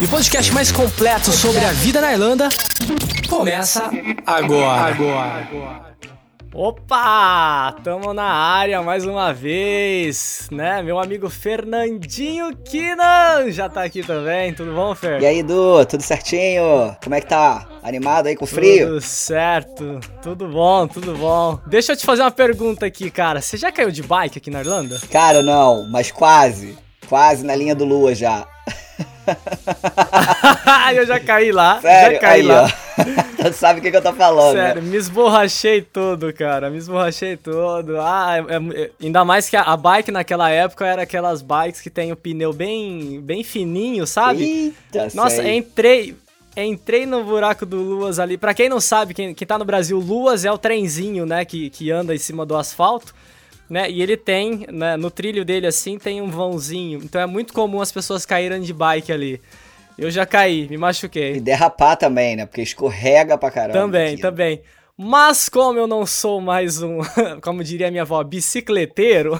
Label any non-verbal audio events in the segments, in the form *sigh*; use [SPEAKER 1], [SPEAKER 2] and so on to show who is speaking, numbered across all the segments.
[SPEAKER 1] E o podcast mais completo sobre a vida na Irlanda começa agora. Agora. Opa! Tamo na área mais uma vez, né? Meu amigo Fernandinho Kinan já tá aqui também. Tudo bom, Fer?
[SPEAKER 2] E aí, Du, tudo certinho? Como é que tá? Animado aí com o frio?
[SPEAKER 1] Tudo certo, tudo bom, tudo bom. Deixa eu te fazer uma pergunta aqui, cara. Você já caiu de bike aqui na Irlanda?
[SPEAKER 2] Cara, não, mas quase. Quase na linha do Lua já. *laughs*
[SPEAKER 1] eu já caí lá.
[SPEAKER 2] Sério?
[SPEAKER 1] Já caí
[SPEAKER 2] aí,
[SPEAKER 1] lá. *laughs*
[SPEAKER 2] tu sabe o que, que eu tô falando.
[SPEAKER 1] Sério,
[SPEAKER 2] né?
[SPEAKER 1] me esborrachei todo, cara. Me esborrachei todo. Ah, é, é, ainda mais que a, a, bike naquela época era aquelas bikes que tem o pneu bem, bem fininho, sabe?
[SPEAKER 2] Eita,
[SPEAKER 1] Nossa,
[SPEAKER 2] sei.
[SPEAKER 1] entrei. Entrei no buraco do Luas ali. Pra quem não sabe, quem, quem tá no Brasil, Luas é o trenzinho, né? Que, que anda em cima do asfalto. Né? E ele tem, né, no trilho dele assim, tem um vãozinho. Então é muito comum as pessoas caírem de bike ali. Eu já caí, me machuquei.
[SPEAKER 2] E derrapar também, né? Porque escorrega pra caramba.
[SPEAKER 1] Também,
[SPEAKER 2] aqui.
[SPEAKER 1] também. Mas como eu não sou mais um, *laughs* como diria minha avó, bicicleteiro,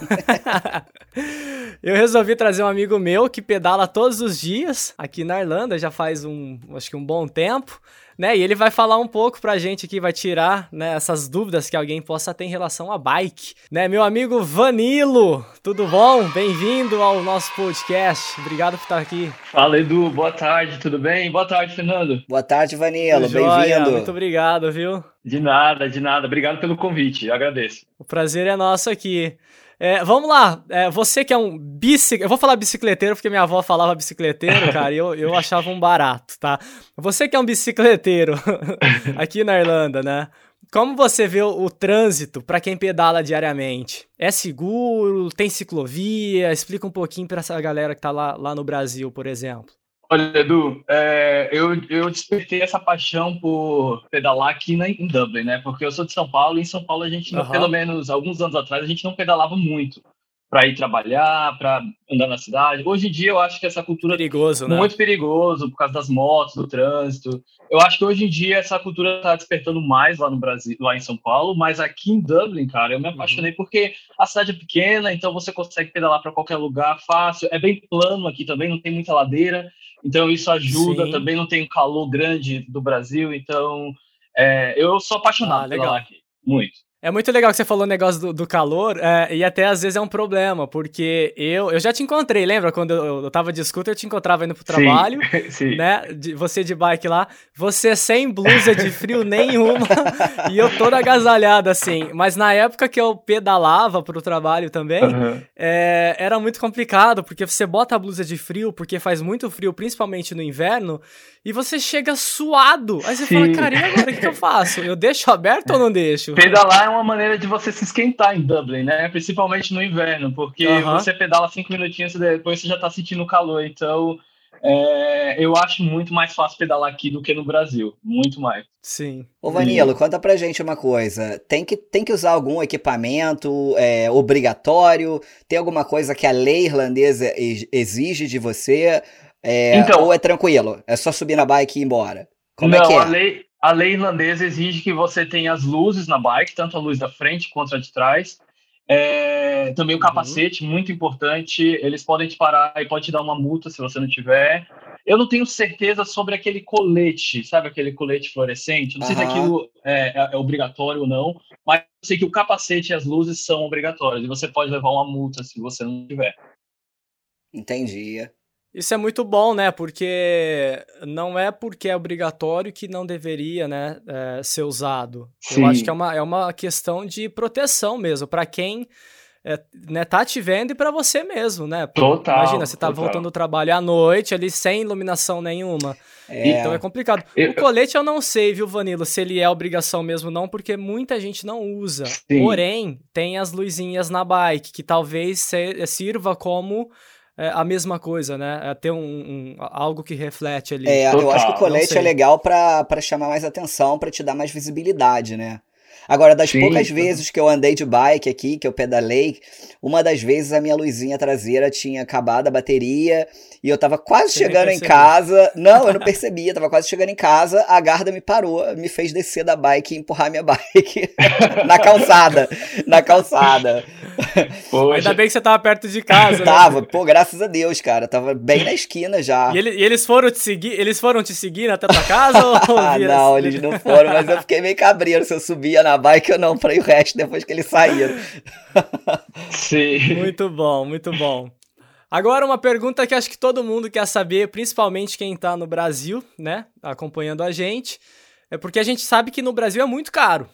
[SPEAKER 1] *laughs* eu resolvi trazer um amigo meu que pedala todos os dias aqui na Irlanda, já faz um, acho que um bom tempo, né? E ele vai falar um pouco pra gente aqui, vai tirar, né, essas dúvidas que alguém possa ter em relação a bike, né? Meu amigo Vanilo, tudo bom? Bem-vindo ao nosso podcast. Obrigado por estar aqui.
[SPEAKER 3] Fala, Edu. Boa tarde, tudo bem? Boa tarde, Fernando.
[SPEAKER 2] Boa tarde, Vanilo. Bem-vindo.
[SPEAKER 1] Muito obrigado, viu?
[SPEAKER 3] De nada, de nada. Obrigado pelo convite, eu agradeço.
[SPEAKER 1] O prazer é nosso aqui. É, vamos lá, é, você que é um bicic... Eu vou falar bicicleteiro porque minha avó falava bicicleteiro, *laughs* cara, e eu, eu achava um barato, tá? Você que é um bicicleteiro *laughs* aqui na Irlanda, né? Como você vê o, o trânsito para quem pedala diariamente? É seguro? Tem ciclovia? Explica um pouquinho para essa galera que tá lá, lá no Brasil, por exemplo.
[SPEAKER 3] Olha, Edu, é, eu, eu despertei essa paixão por pedalar aqui na, em Dublin, né? Porque eu sou de São Paulo e em São Paulo a gente,
[SPEAKER 1] Aham.
[SPEAKER 3] pelo menos alguns anos atrás, a gente não pedalava muito para ir trabalhar, para andar na cidade. Hoje em dia eu acho que essa cultura
[SPEAKER 1] Perigoso, né?
[SPEAKER 3] muito perigoso por causa das motos, do trânsito. Eu acho que hoje em dia essa cultura está despertando mais lá no Brasil, lá em São Paulo, mas aqui em Dublin, cara, eu me apaixonei porque a cidade é pequena, então você consegue pedalar para qualquer lugar fácil. É bem plano aqui também, não tem muita ladeira, então isso ajuda.
[SPEAKER 1] Sim.
[SPEAKER 3] Também não tem o calor grande do Brasil, então é, eu sou apaixonado
[SPEAKER 1] Ah,
[SPEAKER 3] por
[SPEAKER 1] legal.
[SPEAKER 3] aqui, muito.
[SPEAKER 1] É muito legal que você falou o negócio do, do calor, é, e até às vezes é um problema, porque eu, eu já te encontrei, lembra? Quando eu, eu tava de scooter, eu te encontrava indo pro trabalho, *laughs*
[SPEAKER 3] Sim,
[SPEAKER 1] né? De- você de bike lá, você sem blusa de frio nenhuma, *laughs* e eu toda agasalhada assim. Mas na época que eu pedalava pro trabalho também,
[SPEAKER 3] Aham.
[SPEAKER 1] é, era muito complicado, porque você bota a blusa de frio, porque faz muito frio, principalmente no inverno, e você chega suado. Aí você fala,
[SPEAKER 3] Sim.
[SPEAKER 1] cara, e agora? O que, que eu faço? Eu deixo aberto ou não deixo?
[SPEAKER 3] Pedalar é uma maneira de você se esquentar em Dublin, né? Principalmente no inverno, porque
[SPEAKER 1] Aham.
[SPEAKER 3] você pedala cinco minutinhos e depois você já tá sentindo calor. Então, é, eu acho muito mais fácil pedalar aqui do que no Brasil. Muito mais.
[SPEAKER 1] Sim.
[SPEAKER 2] Ô, Vanilo, conta pra gente uma coisa. Tem que, tem que usar algum equipamento é, obrigatório? Tem alguma coisa que a lei irlandesa ex- exige de você? É,
[SPEAKER 3] Então-
[SPEAKER 2] ou é tranquilo? É só subir na bike e ir embora? Como
[SPEAKER 3] Não,
[SPEAKER 2] é que é?
[SPEAKER 3] a lei, a lei irlandesa exige que você tenha as luzes na bike, tanto a luz da frente quanto a de trás. É, também o
[SPEAKER 1] Uhum.
[SPEAKER 3] capacete, muito importante. Eles podem te parar e pode te dar uma multa se você não tiver. Eu não tenho certeza sobre aquele colete, sabe aquele colete fluorescente? Não sei se aquilo é, é- é obrigatório ou não, mas eu sei que o capacete e as luzes são obrigatórios e você pode levar uma multa se você não tiver.
[SPEAKER 2] Entendi.
[SPEAKER 1] Isso é muito bom, né? Porque não é porque é obrigatório que não deveria, né, é, ser usado. Eu
[SPEAKER 3] Sim.
[SPEAKER 1] acho que é uma, é uma questão de proteção mesmo, pra quem é, né, tá te vendo e pra você mesmo, né?
[SPEAKER 3] Total,
[SPEAKER 1] Imagina, você tá
[SPEAKER 3] total.
[SPEAKER 1] voltando do trabalho à noite ali sem iluminação nenhuma.
[SPEAKER 2] É,
[SPEAKER 1] Então é complicado.
[SPEAKER 3] Eu-
[SPEAKER 1] O colete eu não sei, viu, Vanilo, se ele é obrigação mesmo não, porque muita gente não usa.
[SPEAKER 3] Sim.
[SPEAKER 1] Porém, tem as luzinhas na bike, que talvez sirva como é, a mesma coisa, né? É ter um, um, algo que reflete ali.
[SPEAKER 2] É,
[SPEAKER 3] Total,
[SPEAKER 2] eu acho que o colete é legal pra pra chamar mais atenção, pra te dar mais visibilidade, né? Agora, das
[SPEAKER 3] Sim,
[SPEAKER 2] poucas vezes que eu andei de bike aqui, que eu pedalei, uma das vezes a minha luzinha traseira tinha acabado a bateria e eu tava quase
[SPEAKER 1] Você
[SPEAKER 2] chegando em casa. Não, eu não *laughs* percebia, tava quase chegando em casa, a guarda me parou, me fez descer da bike e empurrar minha *laughs* bike *laughs* na calçada, na calçada.
[SPEAKER 3] Poxa,
[SPEAKER 1] Ainda bem que você tava perto de casa, né?
[SPEAKER 2] Tava, pô, graças a Deus, cara, tava bem na esquina já.
[SPEAKER 1] E, ele- e eles foram te seguir, eles foram te seguir até tua casa ou *laughs*
[SPEAKER 2] Ah, não, eles não foram, mas eu fiquei meio cabreiro se eu subia na bike ou não pra ir o resto depois que eles saíram.
[SPEAKER 3] sim.
[SPEAKER 1] Muito bom, muito bom. Agora uma pergunta que acho que todo mundo quer saber, principalmente quem tá no Brasil, né, acompanhando a gente, é porque a gente sabe que no Brasil é muito caro,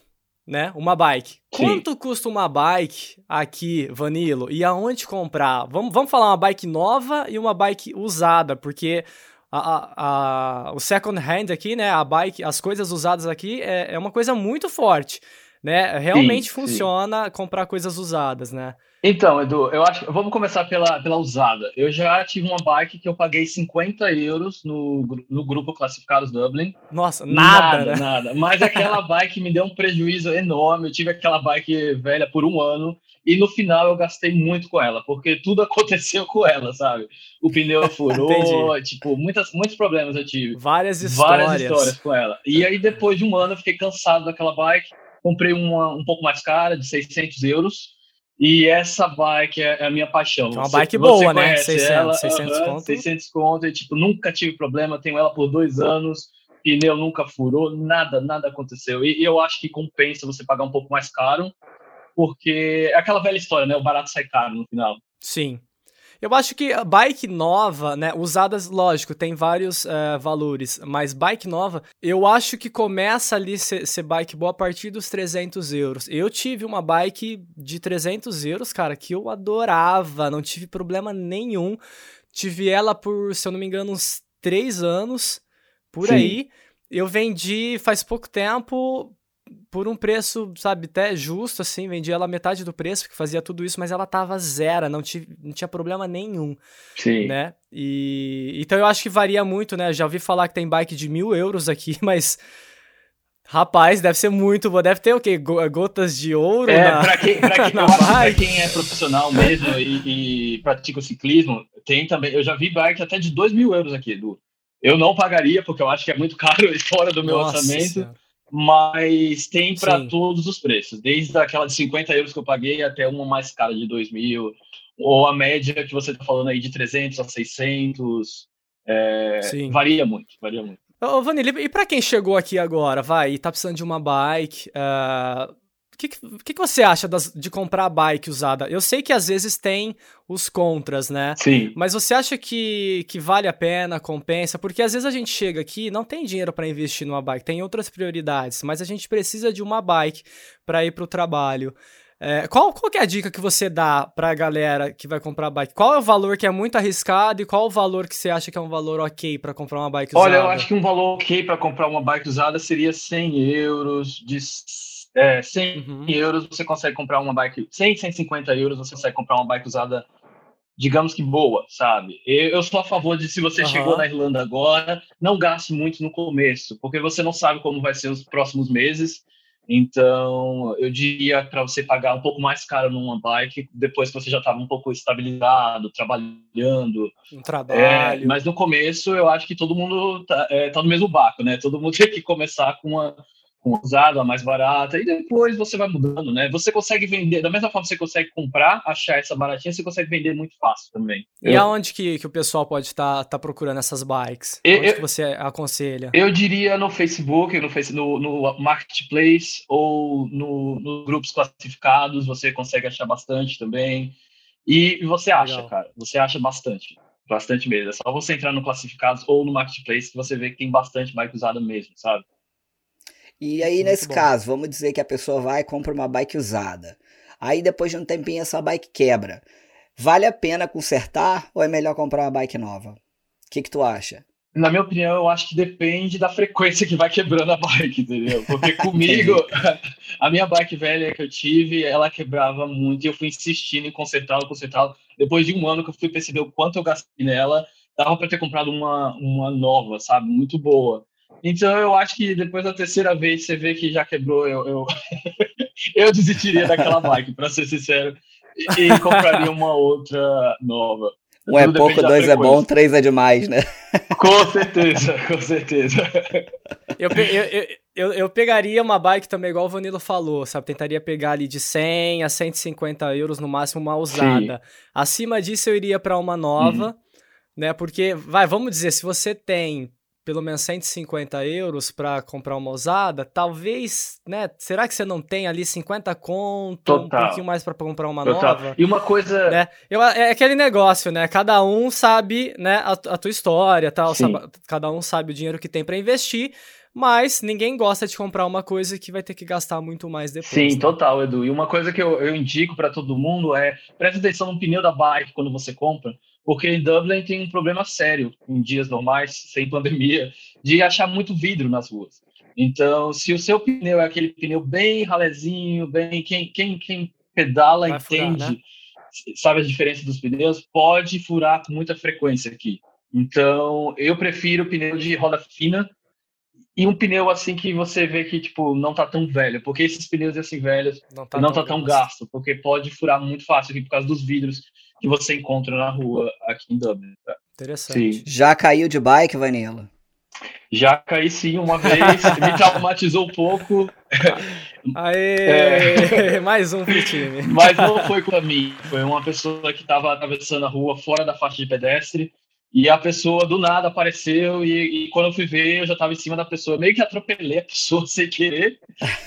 [SPEAKER 1] né, uma bike.
[SPEAKER 3] Sim.
[SPEAKER 1] Quanto custa uma bike aqui, Vanilo, e aonde comprar? Vamos, vamos falar uma bike nova e uma bike usada, porque a, a- a- o second hand aqui, né, a bike, as coisas usadas aqui é, é uma coisa muito forte, né, realmente
[SPEAKER 3] sim.
[SPEAKER 1] funciona comprar coisas usadas, né.
[SPEAKER 3] Então, Edu, eu acho que vamos começar pela, pela usada. Eu já tive uma bike que eu paguei 50 euros no, no grupo Classificados Dublin.
[SPEAKER 1] Nossa, nada,
[SPEAKER 3] nada,
[SPEAKER 1] né?
[SPEAKER 3] nada. Mas aquela *laughs* bike me deu um prejuízo enorme. Eu tive aquela bike velha por um ano e no final eu gastei muito com ela, porque tudo *laughs* aconteceu com ela, sabe? O pneu furou, tipo, muitas, muitos problemas eu tive.
[SPEAKER 1] Várias histórias.
[SPEAKER 3] Várias histórias com ela. E aí, depois de um ano, eu fiquei cansado daquela bike. Comprei uma um pouco mais cara, de 600 euros. E essa bike é é a minha paixão.
[SPEAKER 1] É uma
[SPEAKER 3] Você-
[SPEAKER 1] bike boa, né?
[SPEAKER 3] conhece
[SPEAKER 1] 600,
[SPEAKER 3] ela,
[SPEAKER 1] 600
[SPEAKER 3] aham,
[SPEAKER 1] conto.
[SPEAKER 3] 600 conto. E, tipo, nunca tive problema. Tenho ela por dois anos. Pneu nunca furou. Nada, nada aconteceu. E, e eu acho que compensa você pagar um pouco mais caro. Porque é aquela velha história, né? O barato sai caro no final.
[SPEAKER 1] Sim. Eu acho que bike nova, né? Usadas, lógico, tem vários eh, valores, mas bike nova, eu acho que começa ali ser, ser bike boa a partir dos 300 euros. Eu tive uma bike de 300 euros, cara, que eu adorava, não tive problema nenhum. Tive ela por, se eu não me engano, uns 3 anos, por
[SPEAKER 3] Sim.
[SPEAKER 1] aí. Eu vendi faz pouco tempo por um preço, sabe, até justo, assim, vendi ela metade do preço, que fazia tudo isso, mas ela tava zero, não, tive, não tinha problema nenhum,
[SPEAKER 3] Sim.
[SPEAKER 1] né? E então eu acho que varia muito, né? Já ouvi falar que tem bike de mil euros aqui, *laughs* mas rapaz, deve ser muito boa. Deve ter o quê? Go- Gotas de ouro
[SPEAKER 3] É,
[SPEAKER 1] na...
[SPEAKER 3] pra quem, pra quem, *laughs* pra quem é profissional mesmo e, e pratica o ciclismo, tem também. Eu já vi bike até de 2 mil euros aqui, Edu. Eu não pagaria, porque eu acho que é muito *laughs* caro e fora do meu
[SPEAKER 1] Nossa
[SPEAKER 3] orçamento,
[SPEAKER 1] Senhora.
[SPEAKER 3] Mas tem para todos os preços, desde aquela de 50 euros que eu paguei até uma mais cara de 2 mil, ou a média que você está falando aí de 300 a 600. é, varia muito, varia muito.
[SPEAKER 1] Ô, Vanilla, e pra quem chegou aqui agora, vai, e tá precisando de uma bike, o que, que, que você acha das- de comprar bike usada? Eu sei que às vezes tem os contras, né?
[SPEAKER 3] Sim.
[SPEAKER 1] Mas você acha que, que vale a pena, compensa? Porque às vezes a gente chega aqui, não tem dinheiro para investir numa bike, tem outras prioridades, mas a gente precisa de uma bike para ir para o trabalho. É, qual, qual é a dica que você dá pra galera que vai comprar bike? Qual é o valor que é muito arriscado e qual o valor que você acha que é um valor ok para comprar uma bike usada?
[SPEAKER 3] Olha, eu acho que um valor ok para comprar uma bike usada seria 100 euros. De é, 100
[SPEAKER 1] Uhum.
[SPEAKER 3] euros você consegue comprar uma bike. 100, 150 euros você consegue comprar uma bike usada, digamos que boa, sabe? Eu, eu sou a favor de se você
[SPEAKER 1] Aham.
[SPEAKER 3] chegou na Irlanda agora, não gaste muito no começo, porque você não sabe como vai ser os próximos meses. Então, eu diria para você pagar um pouco mais caro numa bike depois que você já estava um pouco estabilizado, trabalhando,
[SPEAKER 1] Um
[SPEAKER 3] é,
[SPEAKER 1] trabalho.
[SPEAKER 3] mas no começo eu acho que todo mundo tá, é, tá no mesmo barco, né? Todo mundo *laughs* tem que começar com uma usada, mais barata, e depois você vai mudando, né? Você consegue vender, da mesma forma que você consegue comprar, achar essa baratinha, você consegue vender muito fácil também.
[SPEAKER 1] E
[SPEAKER 3] Eu,
[SPEAKER 1] aonde que, que o pessoal pode estar procurando essas bikes?
[SPEAKER 3] Eu-
[SPEAKER 1] Onde
[SPEAKER 3] eu-
[SPEAKER 1] que você aconselha?
[SPEAKER 3] eu diria no Facebook, no, no, no Marketplace ou no, nos grupos classificados, você consegue achar bastante também. E você acha,
[SPEAKER 1] Legal.
[SPEAKER 3] cara, você acha bastante. Bastante mesmo. É só você entrar no classificados ou no Marketplace que você vê que tem bastante bike usada mesmo, sabe?
[SPEAKER 2] E aí,
[SPEAKER 1] Muito
[SPEAKER 2] nesse
[SPEAKER 1] bom.
[SPEAKER 2] caso, vamos dizer que a pessoa vai e compra uma bike usada. Aí, depois de um tempinho, essa bike quebra. Vale a pena consertar ou é melhor comprar uma bike nova? O que, que tu acha?
[SPEAKER 3] Na minha opinião, eu acho que depende da frequência que vai quebrando a bike, entendeu? Porque *laughs* comigo, *laughs* a minha bike velha que eu tive, ela quebrava muito e eu fui insistindo em consertá-la, consertá-la. depois de um ano que eu fui perceber o quanto eu gastei nela, dava para ter comprado uma, uma nova, sabe? Muito boa. Então eu acho que depois da terceira vez você vê que já quebrou, eu, eu, *laughs* eu desistiria daquela bike, para ser sincero, e, e compraria uma outra nova.
[SPEAKER 2] Um é pouco, dois é bom, três é demais, né?
[SPEAKER 3] Com certeza, com certeza.
[SPEAKER 1] Eu, eu, eu, eu, pegaria uma bike também, igual o Vanilo falou, sabe? Tentaria pegar ali de 100 a 150 euros no máximo uma usada. Sim. Acima disso eu iria para uma nova, uhum. né? Porque, vai, vamos dizer, se você tem pelo menos 150 euros para comprar uma usada, talvez, né? Será que você não tem ali 50 conto, Total. um pouquinho mais para comprar uma Total. nova?
[SPEAKER 3] E uma coisa.
[SPEAKER 1] Né? Eu, é aquele negócio, né? Cada um sabe né, a, a tua história, tal, sabe, cada um sabe o dinheiro que tem para investir. Mas ninguém gosta de comprar uma coisa que vai ter que gastar muito mais depois.
[SPEAKER 3] Sim, né? total, Edu. E uma coisa que eu, eu indico para todo mundo é preste atenção no pneu da bike quando você compra, porque em Dublin tem um problema sério, em dias normais, sem pandemia, de achar muito vidro nas ruas. Então, se o seu pneu é aquele pneu bem ralezinho, bem quem, quem, quem pedala Vai entende, furar, né? sabe a diferença dos pneus, pode furar com muita frequência aqui. Então, eu prefiro pneu de roda fina e um pneu assim que você vê que tipo não tá tão velho, porque esses pneus assim velhos não tá, não tão, tá tão gasto, porque pode furar muito fácil aqui por causa dos vidros que você encontra na rua aqui em Dublin. Tá?
[SPEAKER 1] Interessante.
[SPEAKER 2] Sim. Já caiu de bike, Vanilla?
[SPEAKER 3] Já caí sim uma vez, *laughs* me traumatizou um pouco.
[SPEAKER 1] Aê! É... *laughs* Mais um pro time.
[SPEAKER 3] Mas não foi com a mim, foi uma pessoa que estava atravessando a rua fora da faixa de pedestre e a pessoa do nada apareceu e, e quando eu fui ver eu já estava em cima da pessoa. Meio que atropelei a pessoa *laughs* sem querer,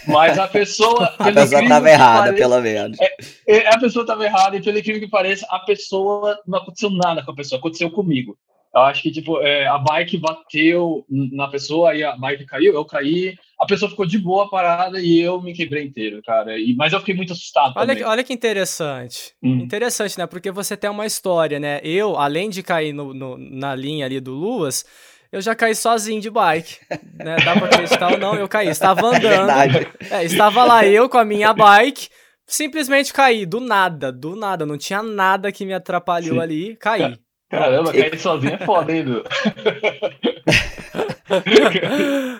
[SPEAKER 3] mas a pessoa... *laughs*
[SPEAKER 2] a pessoa estava errada, pareça, pelo menos. É,
[SPEAKER 3] é, a pessoa estava errada e pelo incrível que pareça, a pessoa... Não aconteceu nada com a pessoa, aconteceu comigo. Eu acho que, tipo, é, a bike bateu na pessoa, aí a bike caiu, eu caí, a pessoa ficou de boa parada e eu me quebrei inteiro, cara. E, mas eu fiquei muito assustado
[SPEAKER 1] olha. Que, olha que interessante. Hum. Interessante, né? Porque você tem uma história, né? Eu, além de cair no, no, na linha ali do Luas, eu já caí sozinho de bike. Né? Dá pra acreditar ou não, eu caí. Estava andando. É, estava lá eu com a minha bike. Simplesmente caí, do nada, do nada. Não tinha nada que me atrapalhou Sim. ali. Caí.
[SPEAKER 3] Caramba, cair sozinho é foda, hein, Edu?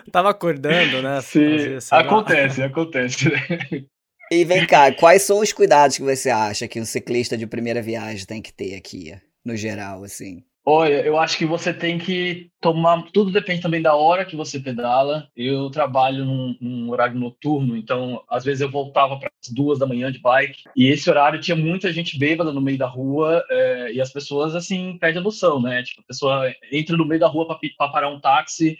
[SPEAKER 3] *laughs*
[SPEAKER 1] Tava acordando, né?
[SPEAKER 3] Sim, acontece, acontece.
[SPEAKER 2] E vem cá, quais são os cuidados que você acha que um ciclista de primeira viagem tem que ter aqui, no geral, assim?
[SPEAKER 3] Olha, eu acho que você tem que tomar. Tudo depende também da hora que você pedala. Eu trabalho num, num horário noturno, então às vezes eu voltava para as duas da manhã de bike e esse horário tinha muita gente bêbada no meio da rua é, e as pessoas assim perdem a noção, né? Tipo, a pessoa entra no meio da rua para parar um táxi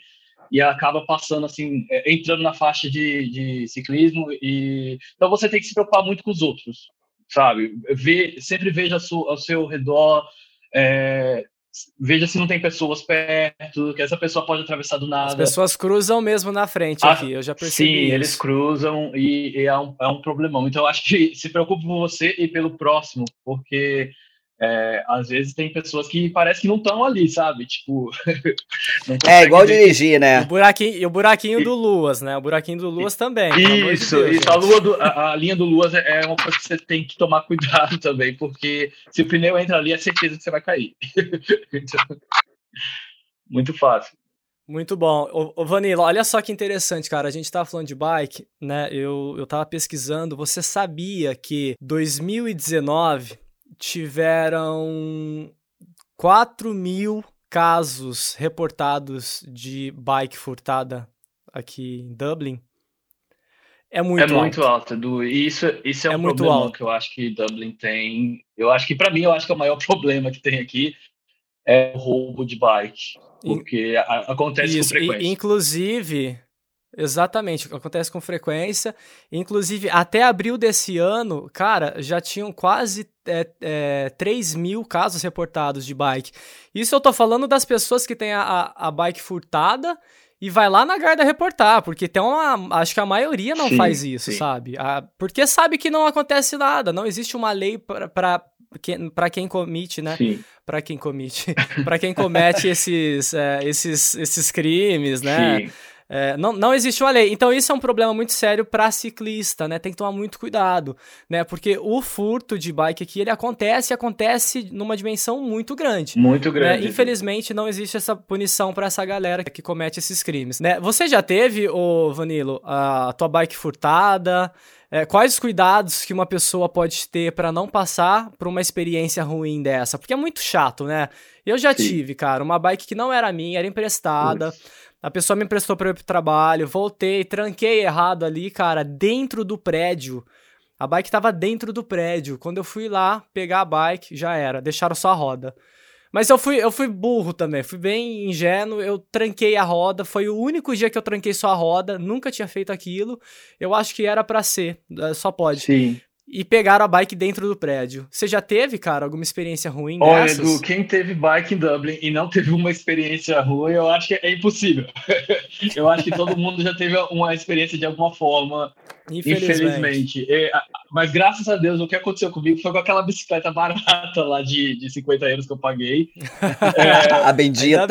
[SPEAKER 3] e acaba passando assim, é, entrando na faixa de, de ciclismo e então você tem que se preocupar muito com os outros, sabe? Ver, sempre veja ao seu redor. É, veja se não tem pessoas perto, que essa pessoa pode atravessar do nada.
[SPEAKER 1] As pessoas cruzam mesmo na frente ah, aqui, eu já percebi.
[SPEAKER 3] Sim,
[SPEAKER 1] isso.
[SPEAKER 3] eles cruzam e, e é, um, é um problemão. Então, eu acho que se preocupe por você e pelo próximo, porque é, às vezes tem pessoas que parece que não estão ali, sabe? Tipo. *laughs*
[SPEAKER 2] é igual dirigir, né?
[SPEAKER 1] O buraquinho, e o buraquinho do Luas, né? O buraquinho do Luas também.
[SPEAKER 3] Isso, de Deus, isso. A, lua do, a, a, linha do Luas é, é uma coisa que você tem que tomar *laughs* cuidado também, porque se o pneu entra ali, é certeza que você vai cair. então, *laughs* muito fácil.
[SPEAKER 1] Muito bom. Ô, ô, Vanilla, olha só que interessante, cara. A gente tava falando de bike, né? Eu, eu tava pesquisando. Você sabia que 2019 tiveram 4 mil casos reportados de bike furtada aqui em Dublin. É muito
[SPEAKER 3] é alto. muito alto, Edu. E isso, isso é, é um muito problema alto. que eu acho que Dublin tem. Eu acho que, para mim, eu acho que é o maior *laughs* problema que tem aqui é o roubo de bike. Porque acontece isso. com frequência.
[SPEAKER 1] E, inclusive, Exatamente, acontece com frequência. Inclusive, até abril desse ano, cara, já tinham quase é, é, 3 mil casos reportados de bike. Isso eu tô falando das pessoas que têm a, a, bike furtada e vai lá na guarda reportar, porque tem uma. Acho que a maioria não sim, faz isso, sim. sabe? A, porque sabe que não acontece nada, não existe uma lei para para quem comete, né? Para quem comete, *laughs* para quem comete esses, é, esses, esses crimes, né? Sim. É, não, não existe uma lei. Então isso é um problema muito sério para ciclista, né? Tem que tomar muito cuidado, né? Porque o furto de bike aqui, ele acontece e acontece numa dimensão muito grande.
[SPEAKER 3] Muito grande.
[SPEAKER 1] Né? Infelizmente não existe essa punição para essa galera que comete esses crimes, né? Você já teve, ô Vanilo, a tua bike furtada? É, quais os cuidados que uma pessoa pode ter para não passar por uma experiência ruim dessa? Porque é muito chato, né? Eu já Sim. tive, cara, uma bike que não era minha, era emprestada. A pessoa me emprestou para ir pro trabalho, voltei, tranquei errado ali, cara, dentro do prédio. A bike tava dentro do prédio. Quando eu fui lá pegar a bike, já era, deixaram só a roda. Mas eu fui, eu fui burro também, fui bem ingênuo, eu tranquei a roda, foi o único dia que eu tranquei só a roda, nunca tinha feito aquilo. Eu acho que era para ser, eh, só pode.
[SPEAKER 3] Sim
[SPEAKER 1] e pegaram a bike dentro do prédio. Você já teve, cara, alguma experiência ruim
[SPEAKER 3] Olha, dessas? Edu, quem teve bike em Dublin e não teve uma experiência ruim, eu acho que é impossível. *laughs* eu acho que todo mundo já teve uma experiência de alguma forma, infelizmente. infelizmente. É, mas graças a Deus, o que aconteceu comigo foi com aquela bicicleta *laughs* barata lá de, de 50 euros que eu paguei. *laughs*
[SPEAKER 2] é, a bendita.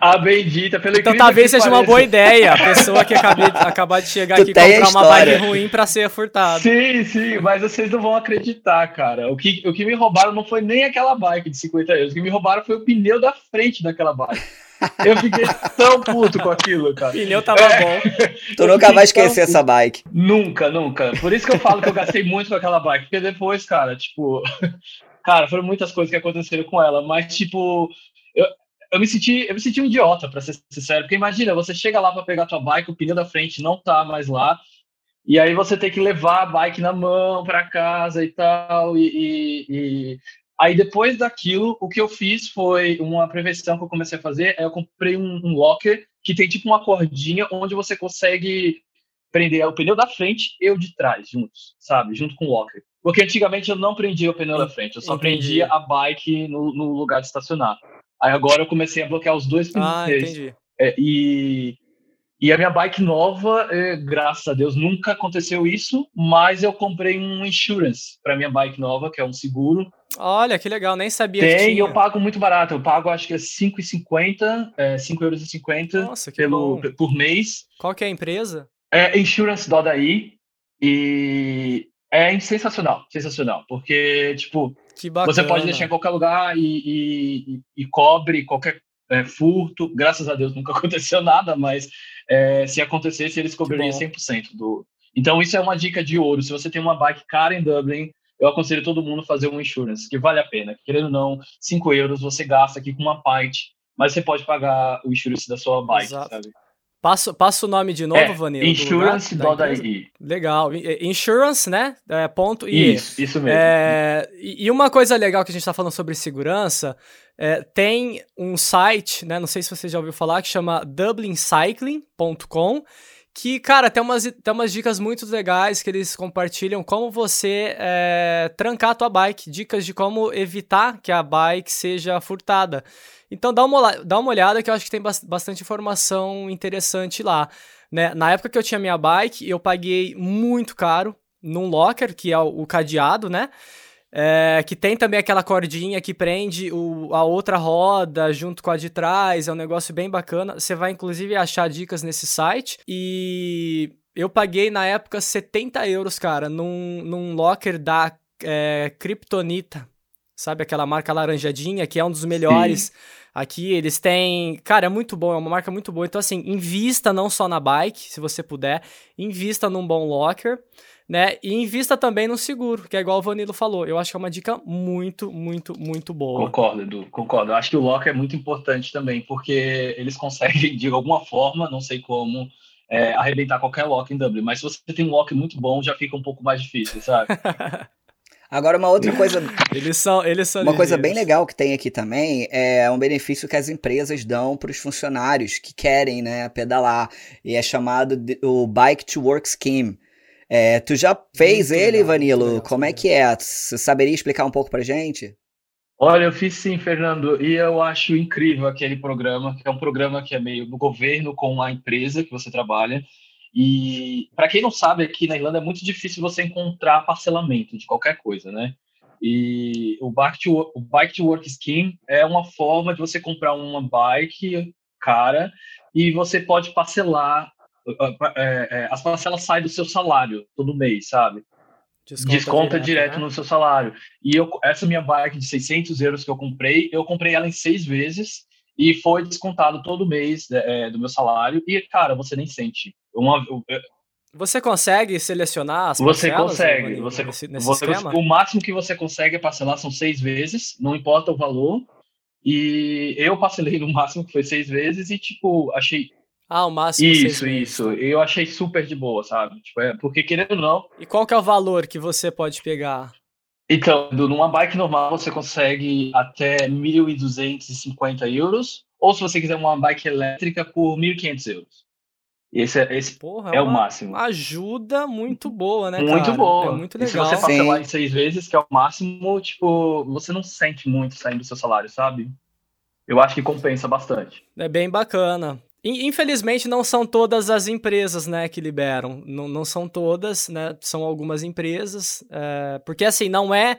[SPEAKER 3] A bendita, pelo
[SPEAKER 1] Então talvez seja pareça. uma boa ideia a *laughs* pessoa que acabei, acabar de chegar tu aqui comprar uma bike ruim para ser furtada.
[SPEAKER 3] Sim, sim, mas vocês não vão acreditar, cara. O que, o que me roubaram não foi nem aquela bike de 50 euros. O que me roubaram foi o pneu da frente daquela bike. Eu fiquei tão puto com aquilo, cara. O
[SPEAKER 1] pneu tava é. bom.
[SPEAKER 2] Tu nunca vai esquecer essa bike.
[SPEAKER 3] Nunca, nunca. Por isso que eu falo que eu gastei muito com aquela bike. Porque depois, cara, tipo. *laughs* Cara, foram muitas coisas que aconteceram com ela. Mas, tipo. Eu, eu me senti, eu me senti um idiota, para ser sincero, porque imagina, você chega lá para pegar tua bike, o pneu da frente não tá mais lá, e aí você tem que levar a bike na mão para casa e tal, e, e, e, aí depois daquilo, o que eu fiz foi uma prevenção que eu comecei a fazer, é eu comprei um, um locker que tem tipo uma cordinha onde você consegue prender o pneu da frente e o de trás juntos, sabe, junto com o locker. Porque antigamente eu não prendia o pneu da frente, eu só Entendi. prendia a bike no, no lugar de estacionar. Aí agora eu comecei a bloquear os dois
[SPEAKER 1] pneus. Ah, entendi.
[SPEAKER 3] É, e, e a minha bike nova, é, graças a Deus, nunca aconteceu isso, mas eu comprei um insurance para minha bike nova, que é um seguro.
[SPEAKER 1] Olha, que legal, nem sabia
[SPEAKER 3] Tem,
[SPEAKER 1] que tinha.
[SPEAKER 3] e eu pago muito barato. Eu pago, acho que é 5,50, é, 5,50 euros pelo, por mês.
[SPEAKER 1] Qual que é a empresa?
[SPEAKER 3] É Insurance.ai. E é sensacional, sensacional. Porque, tipo, você pode deixar em qualquer lugar e, e, e cobre qualquer é, furto. Graças a Deus nunca *laughs* aconteceu nada, mas é, se acontecesse, eles cobririam 100% do. Então, isso é uma dica de ouro. Se você tem uma bike cara em Dublin, eu aconselho todo mundo a fazer um insurance, que vale a pena. Querendo ou não, 5 euros você gasta aqui com uma parte, mas você pode pagar o insurance da sua bike, Exato. sabe?
[SPEAKER 1] Passa, passa o nome de novo, é, Vanilla.
[SPEAKER 3] Insurance.ai.
[SPEAKER 1] Legal. Insurance, né? É, ponto
[SPEAKER 3] e Isso, isso mesmo.
[SPEAKER 1] É, e uma coisa legal que a gente está falando sobre segurança, é, tem um site, né? Não sei se você já ouviu falar, que chama dublincycling.com que, cara, tem umas, tem umas dicas muito legais que eles compartilham como você é, trancar a tua bike, dicas de como evitar que a bike seja furtada. Então dá uma, dá uma olhada que eu acho que tem bastante informação interessante lá. Né? Na época que eu tinha minha bike, eu paguei muito caro num locker, que é o, o cadeado, né? É, que tem também aquela cordinha que prende o, a outra roda junto com a de trás, é um negócio bem bacana. Você vai inclusive achar dicas nesse site. E eu paguei na época 70 euros, cara, num, num locker da é, Kryptonita. Sabe aquela marca laranjadinha, que é um dos melhores Sim. aqui. Eles têm. Cara, é muito bom, é uma marca muito boa. Então, assim, invista não só na bike, se você puder, invista num bom locker, né? E invista também no seguro, que é igual o Vanilo falou. Eu acho que é uma dica muito, muito, muito boa.
[SPEAKER 3] Concordo, Edu, concordo. Eu acho que o locker é muito importante também, porque eles conseguem, *laughs* de alguma forma, não sei como. É, arrebentar qualquer lock em Dublin, mas se você tem um lock muito bom, já fica um pouco mais difícil, sabe? *laughs*
[SPEAKER 2] Agora, uma outra coisa.
[SPEAKER 1] eles são, eles são
[SPEAKER 2] Uma coisa bem legal que tem aqui também é um benefício que as empresas dão para os funcionários que querem né, pedalar. E é chamado de, o Bike to Work Scheme. É, tu já fez muito ele, legal, Vanilo? Legal, Como é que é? Você saberia explicar um pouco pra gente?
[SPEAKER 3] Olha, eu fiz sim, Fernando, e eu acho incrível aquele programa, que é um programa que é meio do governo com a empresa que você trabalha. E para quem não sabe, aqui na Irlanda é muito difícil você encontrar parcelamento de qualquer coisa, né? E o Bike to, o bike to Work Scheme é uma forma de você comprar uma bike cara e você pode parcelar. É, é, as parcelas saem do seu salário todo mês, sabe? Desconta, Desconta direto, direto né? no seu salário. E eu, essa minha bike de 600 euros que eu comprei, eu comprei ela em seis vezes e foi descontado todo mês é, do meu salário. E, cara, você nem sente. Uma, eu,
[SPEAKER 1] você consegue selecionar as
[SPEAKER 3] Você consegue. Você, nesse, nesse você, o máximo que você consegue parcelar são seis vezes, não importa o valor. E eu parcelei no máximo, que foi seis vezes, e, tipo, achei.
[SPEAKER 1] Ah, o máximo
[SPEAKER 3] Isso, isso. Vezes. Eu achei super de boa, sabe? Tipo, é, porque querendo ou não.
[SPEAKER 1] E qual que é o valor que você pode pegar?
[SPEAKER 3] Então, numa bike normal você consegue até 1.250 euros, ou se você quiser uma bike elétrica por 1.500 euros. Esse, é, esse Porra, é, é o máximo.
[SPEAKER 1] Ajuda muito boa, né?
[SPEAKER 3] Muito
[SPEAKER 1] cara?
[SPEAKER 3] boa.
[SPEAKER 1] É muito legal. E se
[SPEAKER 3] você parcelar em seis vezes, que é o máximo, tipo, você não sente muito saindo do seu salário, sabe? Eu acho que compensa bastante.
[SPEAKER 1] É bem bacana. Infelizmente não são todas as empresas, né, que liberam. Não, não são todas, né? São algumas empresas. É, porque assim, não é,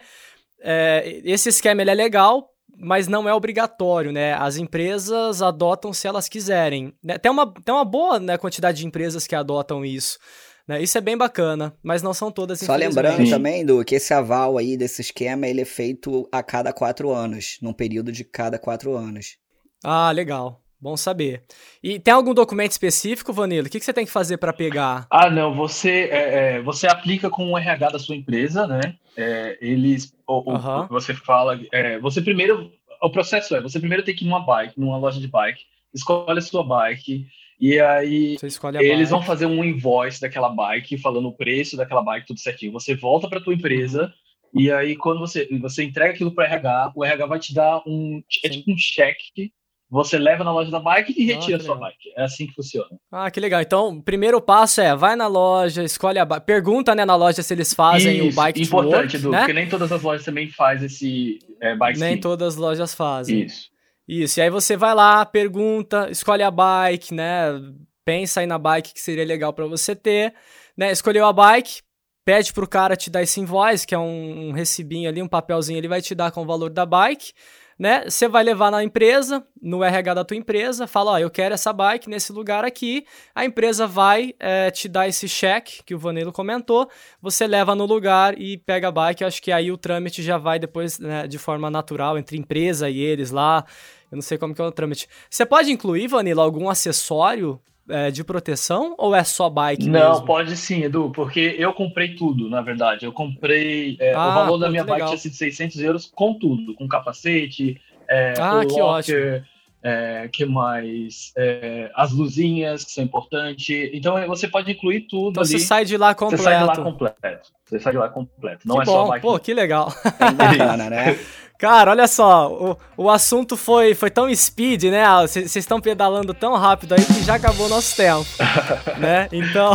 [SPEAKER 1] é. Esse esquema ele é legal mas não é obrigatório, né? As empresas adotam se elas quiserem. Né? Tem, uma, tem uma boa né, quantidade de empresas que adotam isso. Né? Isso é bem bacana, mas não são todas.
[SPEAKER 2] Só lembrando também, do que esse aval aí desse esquema ele é feito a cada quatro anos, num período de cada quatro anos.
[SPEAKER 1] Ah, legal. Bom saber. E tem algum documento específico, Vanilo? O que, que você tem que fazer para pegar?
[SPEAKER 3] Ah, não. Você, é, é, você aplica com o RH da sua empresa, né? É, eles. Ou, uhum. Você fala. É, você primeiro. O processo é: você primeiro tem que ir numa bike, numa loja de bike, escolhe a sua bike. E aí eles bike. vão fazer um invoice daquela bike, falando o preço daquela bike, tudo certinho. Você volta para tua empresa e aí quando você, você entrega aquilo para RH, o RH vai te dar um é tipo um cheque você leva na loja da bike e retira ah, sua bike. É assim que funciona.
[SPEAKER 1] Ah, que legal. Então, o primeiro passo é, vai na loja, escolhe a bike. Pergunta, né, na loja se eles fazem Isso, o bike
[SPEAKER 3] importante,
[SPEAKER 1] to work,
[SPEAKER 3] Edu,
[SPEAKER 1] né?
[SPEAKER 3] porque nem todas as lojas também fazem esse é, bike
[SPEAKER 1] Nem todas as lojas fazem.
[SPEAKER 3] Isso.
[SPEAKER 1] Isso, e aí você vai lá, pergunta, escolhe a bike, né? Pensa aí na bike que seria legal para você ter, né? Escolheu a bike, pede pro cara te dar esse invoice, que é um, um recibinho ali, um papelzinho, ele vai te dar com o valor da bike né? Você vai levar na empresa, no RH da tua empresa, fala, ó, eu quero essa bike nesse lugar aqui. A empresa vai é, te dar esse cheque que o Vanilo comentou. Você leva no lugar e pega a bike. Eu acho que aí o trâmite já vai depois né, de forma natural entre empresa e eles lá. Eu não sei como que é o trâmite. Você pode incluir, Vanilo, algum acessório é, de proteção ou é só bike
[SPEAKER 3] Não,
[SPEAKER 1] mesmo?
[SPEAKER 3] pode sim, Edu, porque eu comprei tudo, na verdade. Eu comprei. É, ah, o valor da minha bike tinha sido 600 euros com tudo, com capacete, é,
[SPEAKER 1] ah, o que locker, ótimo.
[SPEAKER 3] É, que mais? É, as luzinhas, que são importantes. Então é, você pode incluir tudo então, ali.
[SPEAKER 1] Você sai de lá completo.
[SPEAKER 3] Você sai de lá completo. Você sai de lá completo. Não
[SPEAKER 1] que
[SPEAKER 3] é
[SPEAKER 1] bom.
[SPEAKER 3] só bike.
[SPEAKER 1] Pô, que legal.
[SPEAKER 2] É bacana, né? *laughs*
[SPEAKER 1] Cara, olha só, o, o assunto foi, foi tão speed, né? Vocês estão pedalando tão rápido aí que já acabou o nosso tempo, *laughs* né? Então,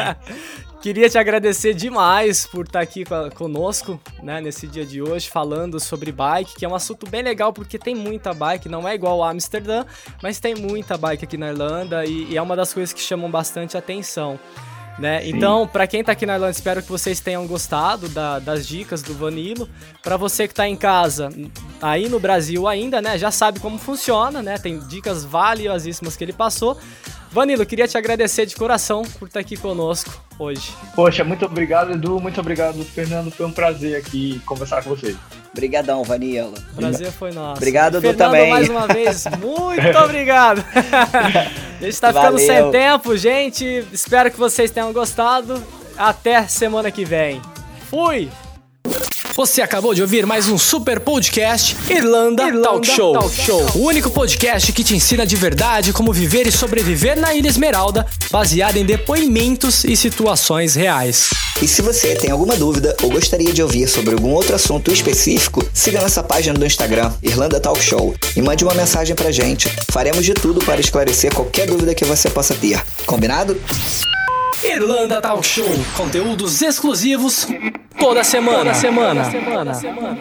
[SPEAKER 1] *laughs* queria te agradecer demais por estar aqui conosco, né? Nesse dia de hoje, falando sobre bike, que é um assunto bem legal porque tem muita bike, não é igual a Amsterdã, mas tem muita bike aqui na Irlanda e, e é uma das coisas que chamam bastante atenção. Né? Então, para quem tá aqui na Irlanda, espero que vocês tenham gostado da, das dicas do Vanilo. Para você que tá em casa, aí no Brasil ainda, né, já sabe como funciona, né? Tem dicas valiosíssimas que ele passou. Vanilo, queria te agradecer de coração por estar aqui conosco hoje.
[SPEAKER 3] Poxa, muito obrigado, Edu. Muito obrigado, Fernando. Foi um prazer aqui conversar com você.
[SPEAKER 2] Obrigadão, Vanilo.
[SPEAKER 1] Prazer foi nosso.
[SPEAKER 2] Obrigado,
[SPEAKER 1] Edu,
[SPEAKER 2] também.
[SPEAKER 1] mais uma vez, *laughs* muito obrigado. *laughs* A gente tá ficando Valeu. sem tempo, gente. Espero que vocês tenham gostado. Até semana que vem. Fui! Você acabou de ouvir mais um super podcast Irlanda, Irlanda Talk, Show. Talk Show. O único podcast que te ensina de verdade como viver e sobreviver na Ilha Esmeralda, baseado em depoimentos e situações reais.
[SPEAKER 2] E se você tem alguma dúvida ou gostaria de ouvir sobre algum outro assunto específico, siga nossa página do Instagram, Irlanda Talk Show, e mande uma mensagem pra gente. Faremos de tudo para esclarecer qualquer dúvida que você possa ter. Combinado?
[SPEAKER 1] Irlanda Talk Show. Conteúdos exclusivos toda semana. Toda semana. Toda semana. Toda semana.